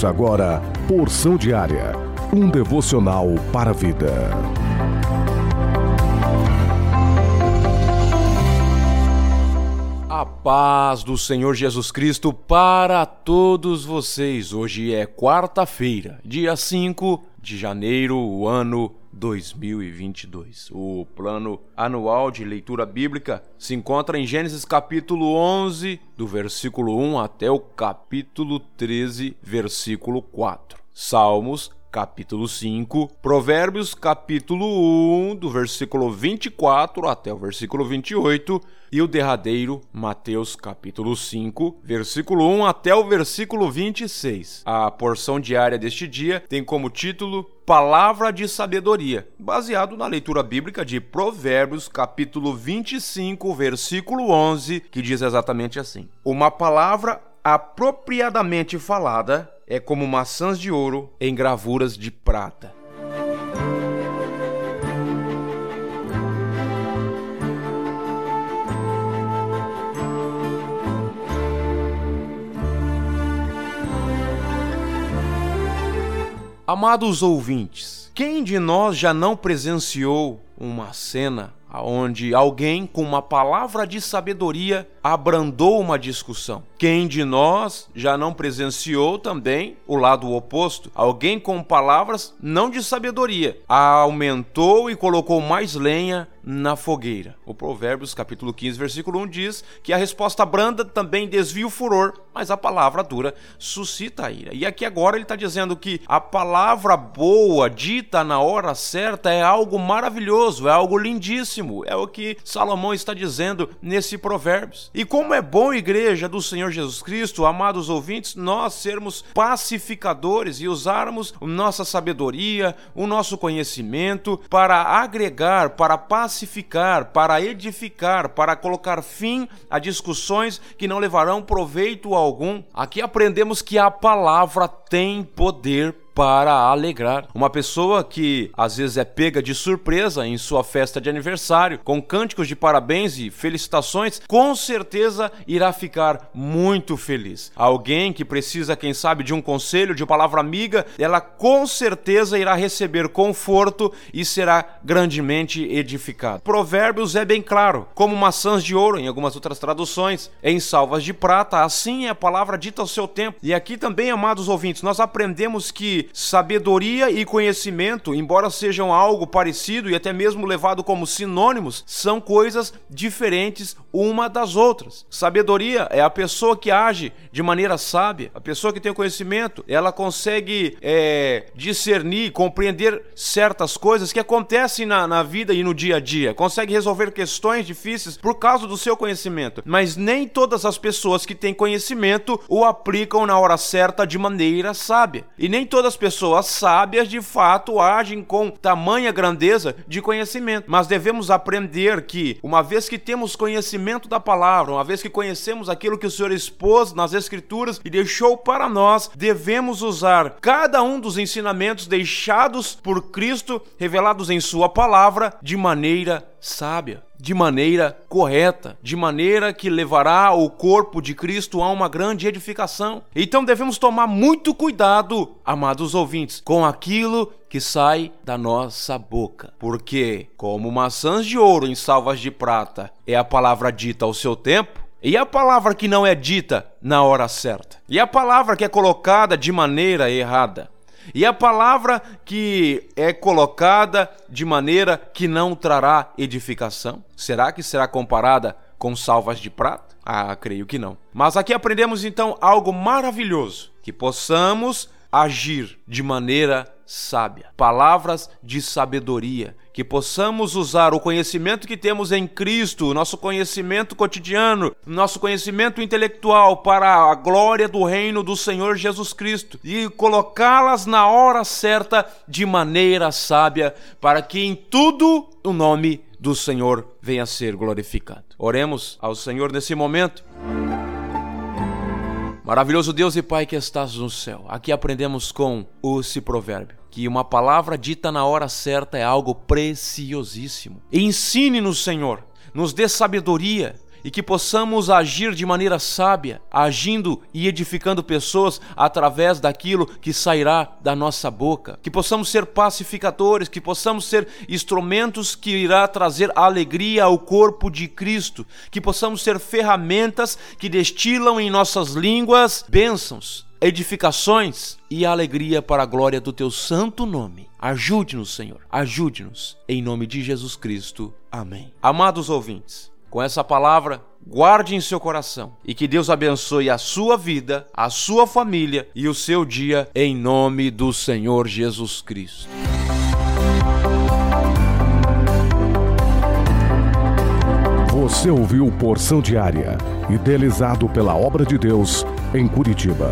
Ouça agora Porção Diária, um devocional para a vida. A paz do Senhor Jesus Cristo para todos vocês. Hoje é quarta-feira, dia 5 de janeiro, o ano 2022. O plano anual de leitura bíblica se encontra em Gênesis capítulo 11, do versículo 1 até o capítulo 13, versículo 4. Salmos capítulo 5, Provérbios capítulo 1, do versículo 24 até o versículo 28, e o derradeiro, Mateus capítulo 5, versículo 1 até o versículo 26. A porção diária deste dia tem como título Palavra de Sabedoria, baseado na leitura bíblica de Provérbios capítulo 25, versículo 11, que diz exatamente assim: Uma palavra apropriadamente falada é como maçãs de ouro em gravuras de prata. Amados ouvintes, quem de nós já não presenciou uma cena onde alguém com uma palavra de sabedoria abrandou uma discussão. Quem de nós já não presenciou também o lado oposto? Alguém com palavras não de sabedoria aumentou e colocou mais lenha na fogueira. O Provérbios capítulo 15, versículo 1 diz que a resposta branda também desvia o furor, mas a palavra dura suscita a ira. E aqui agora ele está dizendo que a palavra boa, dita na hora certa, é algo maravilhoso, é algo lindíssimo. É o que Salomão está dizendo nesse Provérbios. E como é bom, igreja do Senhor Jesus Cristo, amados ouvintes, nós sermos pacificadores e usarmos nossa sabedoria, o nosso conhecimento para agregar, para pacificar, para edificar, para colocar fim a discussões que não levarão proveito algum. Aqui aprendemos que a palavra tem poder para alegrar. Uma pessoa que às vezes é pega de surpresa em sua festa de aniversário, com cânticos de parabéns e felicitações, com certeza irá ficar muito feliz. Alguém que precisa, quem sabe, de um conselho, de uma palavra amiga, ela com certeza irá receber conforto e será grandemente edificada. Provérbios é bem claro, como maçãs de ouro em algumas outras traduções, em salvas de prata, assim é a palavra dita ao seu tempo. E aqui também, amados ouvintes, nós aprendemos que sabedoria e conhecimento, embora sejam algo parecido e até mesmo levado como sinônimos, são coisas diferentes uma das outras. Sabedoria é a pessoa que age de maneira sábia, a pessoa que tem conhecimento, ela consegue é, discernir, compreender certas coisas que acontecem na, na vida e no dia a dia, consegue resolver questões difíceis por causa do seu conhecimento. Mas nem todas as pessoas que têm conhecimento o aplicam na hora certa de maneira sábia. E nem todas pessoas sábias de fato agem com tamanha grandeza de conhecimento. Mas devemos aprender que, uma vez que temos conhecimento da palavra, uma vez que conhecemos aquilo que o Senhor expôs nas Escrituras e deixou para nós, devemos usar cada um dos ensinamentos deixados por Cristo, revelados em Sua palavra, de maneira sábia, de maneira correta, de maneira que levará o corpo de Cristo a uma grande edificação. Então devemos tomar muito cuidado, amados ouvintes, com aquilo que sai da nossa boca, porque, como maçãs de ouro em salvas de prata é a palavra dita ao seu tempo, e a palavra que não é dita na hora certa, e a palavra que é colocada de maneira errada. E a palavra que é colocada de maneira que não trará edificação, será que será comparada com salvas de prata? Ah, creio que não. Mas aqui aprendemos então algo maravilhoso: que possamos agir de maneira sábia, palavras de sabedoria, que possamos usar o conhecimento que temos em Cristo, nosso conhecimento cotidiano, nosso conhecimento intelectual para a glória do reino do Senhor Jesus Cristo e colocá-las na hora certa de maneira sábia, para que em tudo o nome do Senhor venha a ser glorificado. Oremos ao Senhor nesse momento. Maravilhoso Deus e Pai que estás no céu. Aqui aprendemos com esse provérbio que uma palavra dita na hora certa é algo preciosíssimo. Ensine-nos, Senhor, nos dê sabedoria e que possamos agir de maneira sábia, agindo e edificando pessoas através daquilo que sairá da nossa boca. Que possamos ser pacificadores, que possamos ser instrumentos que irá trazer alegria ao corpo de Cristo, que possamos ser ferramentas que destilam em nossas línguas bênçãos, edificações e alegria para a glória do teu santo nome. Ajude-nos, Senhor. Ajude-nos. Em nome de Jesus Cristo. Amém. Amados ouvintes, com essa palavra, guarde em seu coração e que Deus abençoe a sua vida, a sua família e o seu dia em nome do Senhor Jesus Cristo. Você ouviu Porção Diária, idealizado pela obra de Deus em Curitiba.